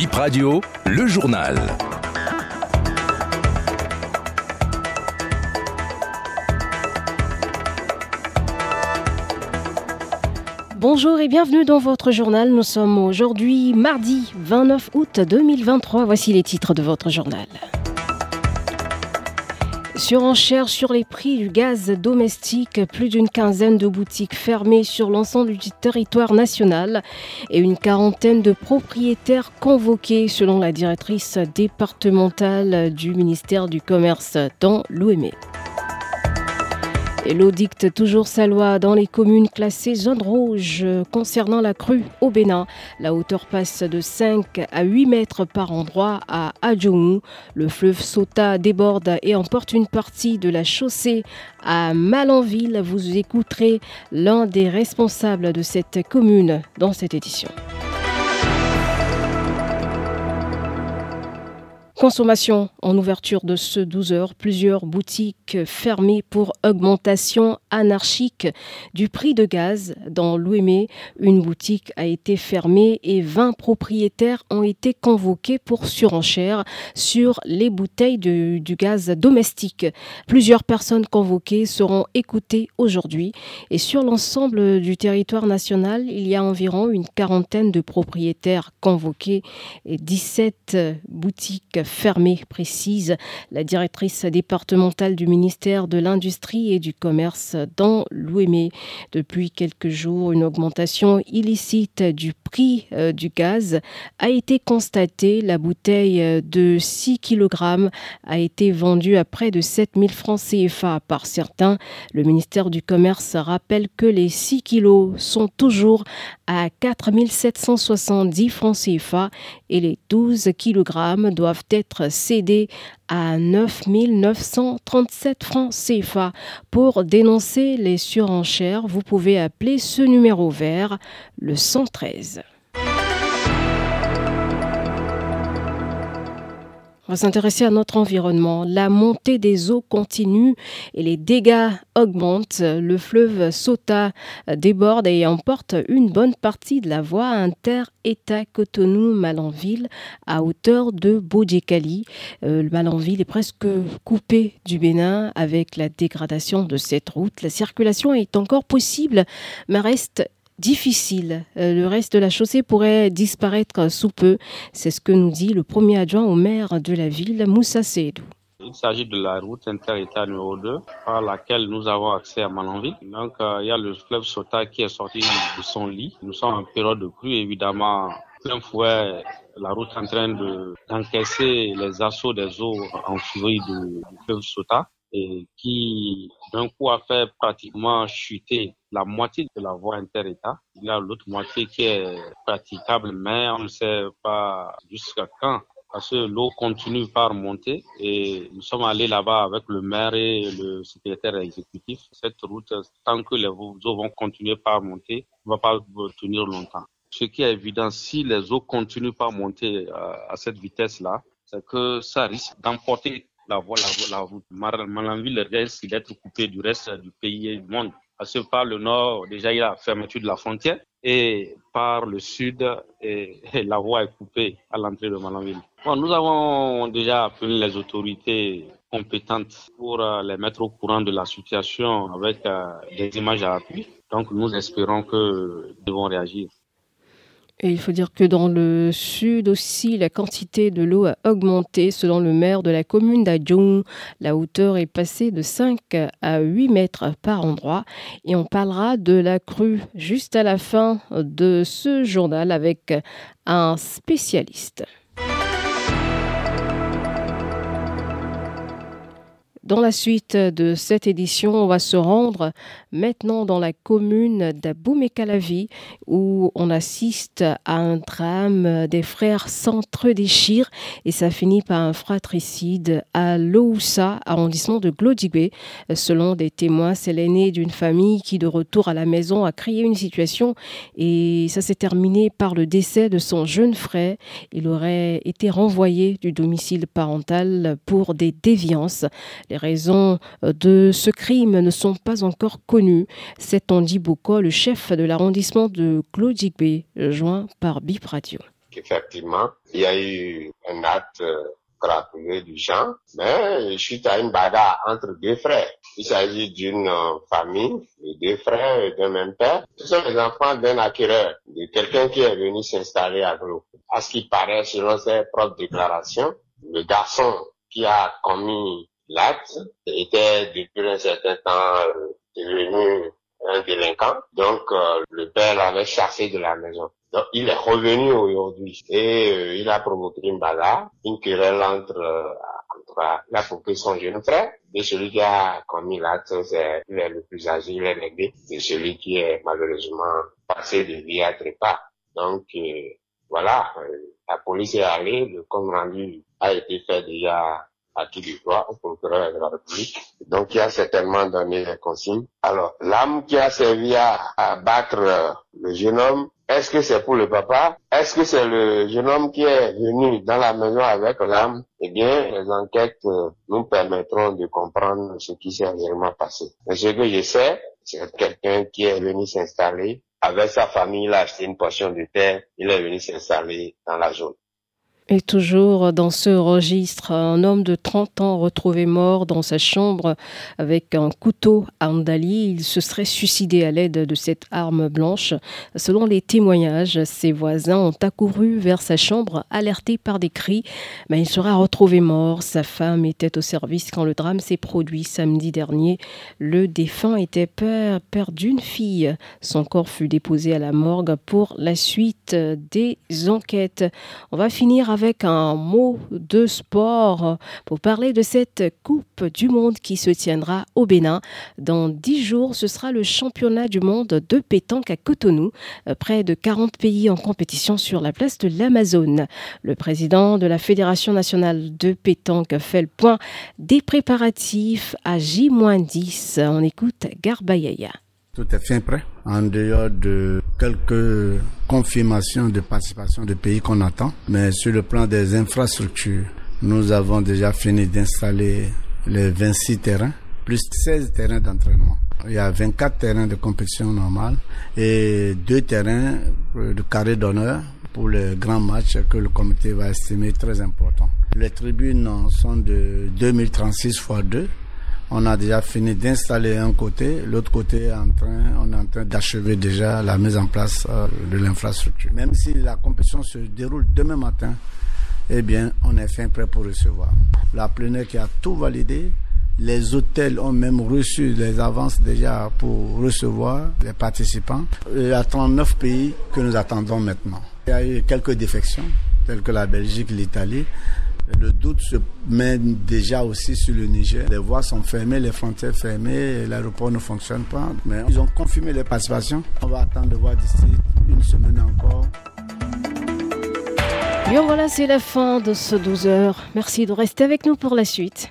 Bip Radio, le journal. Bonjour et bienvenue dans votre journal. Nous sommes aujourd'hui mardi 29 août 2023. Voici les titres de votre journal. Surenchère sur les prix du gaz domestique, plus d'une quinzaine de boutiques fermées sur l'ensemble du territoire national et une quarantaine de propriétaires convoqués selon la directrice départementale du ministère du Commerce dans l'OME. Et l'eau dicte toujours sa loi dans les communes classées zone rouge concernant la crue au Bénin. La hauteur passe de 5 à 8 mètres par endroit à Adjoumou. Le fleuve Sota déborde et emporte une partie de la chaussée à Malanville. Vous écouterez l'un des responsables de cette commune dans cette édition. Consommation en ouverture de ce 12 heures, plusieurs boutiques fermées pour augmentation anarchique du prix de gaz. Dans l'Ouémé, une boutique a été fermée et 20 propriétaires ont été convoqués pour surenchère sur les bouteilles de, du gaz domestique. Plusieurs personnes convoquées seront écoutées aujourd'hui et sur l'ensemble du territoire national, il y a environ une quarantaine de propriétaires convoqués et 17 boutiques fermée, précise la directrice départementale du ministère de l'Industrie et du Commerce dans l'Ouémé. Depuis quelques jours, une augmentation illicite du prix euh, du gaz a été constatée. La bouteille de 6 kg a été vendue à près de 7000 francs CFA par certains. Le ministère du Commerce rappelle que les 6 kg sont toujours à 4770 francs CFA et les 12 kg doivent être être cédé à 9 937 francs CFA. Pour dénoncer les surenchères, vous pouvez appeler ce numéro vert, le 113. On va s'intéresser à notre environnement. La montée des eaux continue et les dégâts augmentent. Le fleuve Sota déborde et emporte une bonne partie de la voie inter-État Cotonou-Malanville à hauteur de Bodjekali. Euh, le Malanville est presque coupé du Bénin avec la dégradation de cette route. La circulation est encore possible, mais reste difficile. Euh, le reste de la chaussée pourrait disparaître sous peu. C'est ce que nous dit le premier adjoint au maire de la ville, Moussa Seydou. Il s'agit de la route inter-État numéro 2 par laquelle nous avons accès à Malanville. Donc, euh, il y a le fleuve Sota qui est sorti de son lit. Nous sommes en période de crue, évidemment. Plein fouet, la route est en train d'encaisser les assauts des eaux en furie du fleuve Sota et qui d'un coup a fait pratiquement chuter la moitié de la voie inter-État. Il y a l'autre moitié qui est praticable, mais on ne sait pas jusqu'à quand. Parce que l'eau continue par monter et nous sommes allés là-bas avec le maire et le secrétaire exécutif. Cette route, tant que les eaux vont continuer par monter, ne va pas tenir longtemps. Ce qui est évident, si les eaux continuent par monter euh, à cette vitesse-là, c'est que ça risque d'emporter la voie, la, la route. Malanville risque d'être coupée du reste du pays et du monde. Parce que par le nord, déjà, il y a la fermeture de la frontière et par le sud, la voie est coupée à l'entrée de Malanville. Nous avons déjà appelé les autorités compétentes pour euh, les mettre au courant de la situation avec euh, des images à appui. Donc, nous espérons que devons réagir. Il faut dire que dans le sud aussi, la quantité de l'eau a augmenté. Selon le maire de la commune d'Adjong, la hauteur est passée de 5 à 8 mètres par endroit. Et on parlera de la crue juste à la fin de ce journal avec un spécialiste. Dans la suite de cette édition, on va se rendre maintenant dans la commune d'Aboumekalavi où on assiste à un drame des frères s'entre-déchirent et ça finit par un fratricide à Loussa, arrondissement de Glodibé. Selon des témoins, c'est l'aîné d'une famille qui, de retour à la maison, a créé une situation et ça s'est terminé par le décès de son jeune frère. Il aurait été renvoyé du domicile parental pour des déviances. Les raisons euh, de ce crime ne sont pas encore connues. C'est Andy Boko, le chef de l'arrondissement de Claudigbe, joint par Bip Radio. qu'effectivement, il y a eu un acte crapulé du genre, mais suite à une bagarre entre deux frères. Il s'agit d'une euh, famille de deux frères et d'un même père. Ce sont les enfants d'un acquéreur, de quelqu'un qui est venu s'installer à Glo. À ce qui paraît, selon ses propres déclarations, le garçon qui a commis l'acte était depuis un certain temps euh, devenu un délinquant. Donc, euh, le père l'avait chassé de la maison. Donc, il est revenu aujourd'hui et euh, il a provoqué une bagarre, une querelle entre, euh, entre il a provoqué son jeune frère et celui qui a commis l'acte, c'est il est le plus âgé, il est l'aîné, c'est celui qui est malheureusement passé de vie à trépas. Donc, voilà, la police est allée, le compte rendu a été fait déjà à qui du droit au procureur de la République. Donc, il a certainement donné les consignes. Alors, l'âme qui a servi à, à battre euh, le jeune homme, est-ce que c'est pour le papa? Est-ce que c'est le jeune homme qui est venu dans la maison avec l'âme? Eh bien, les enquêtes euh, nous permettront de comprendre ce qui s'est réellement passé. Mais ce que je sais, c'est quelqu'un qui est venu s'installer avec sa famille, il a acheté une portion de terre, il est venu s'installer dans la zone. Et toujours dans ce registre, un homme de 30 ans retrouvé mort dans sa chambre avec un couteau à Andali. Il se serait suicidé à l'aide de cette arme blanche. Selon les témoignages, ses voisins ont accouru vers sa chambre, alertés par des cris, mais il sera retrouvé mort. Sa femme était au service quand le drame s'est produit samedi dernier. Le défunt était père, père d'une fille. Son corps fut déposé à la morgue pour la suite des enquêtes. On va finir avec avec un mot de sport pour parler de cette Coupe du Monde qui se tiendra au Bénin. Dans dix jours, ce sera le championnat du monde de pétanque à Cotonou. Près de 40 pays en compétition sur la place de l'Amazone. Le président de la Fédération nationale de pétanque fait le point des préparatifs à J-10. On écoute Garbayaya. Tout est fin prêt, en dehors de quelques confirmations de participation de pays qu'on attend. Mais sur le plan des infrastructures, nous avons déjà fini d'installer les 26 terrains, plus 16 terrains d'entraînement. Il y a 24 terrains de compétition normale et deux terrains de carré d'honneur pour les grands matchs que le comité va estimer très importants. Les tribunes sont de 2036 x 2 on a déjà fini d'installer un côté, l'autre côté en train, on est en train d'achever déjà la mise en place euh, de l'infrastructure. Même si la compétition se déroule demain matin, eh bien, on est fin prêt pour recevoir. La plénière qui a tout validé, les hôtels ont même reçu les avances déjà pour recevoir les participants. Il y a 39 pays que nous attendons maintenant. Il y a eu quelques défections, telles que la Belgique, l'Italie. Le doute se met déjà aussi sur le Niger. Les voies sont fermées, les frontières fermées, l'aéroport ne fonctionne pas. Mais ils ont confirmé les participations. On va attendre de voir d'ici une semaine encore. Bien voilà, c'est la fin de ce 12 heures. Merci de rester avec nous pour la suite.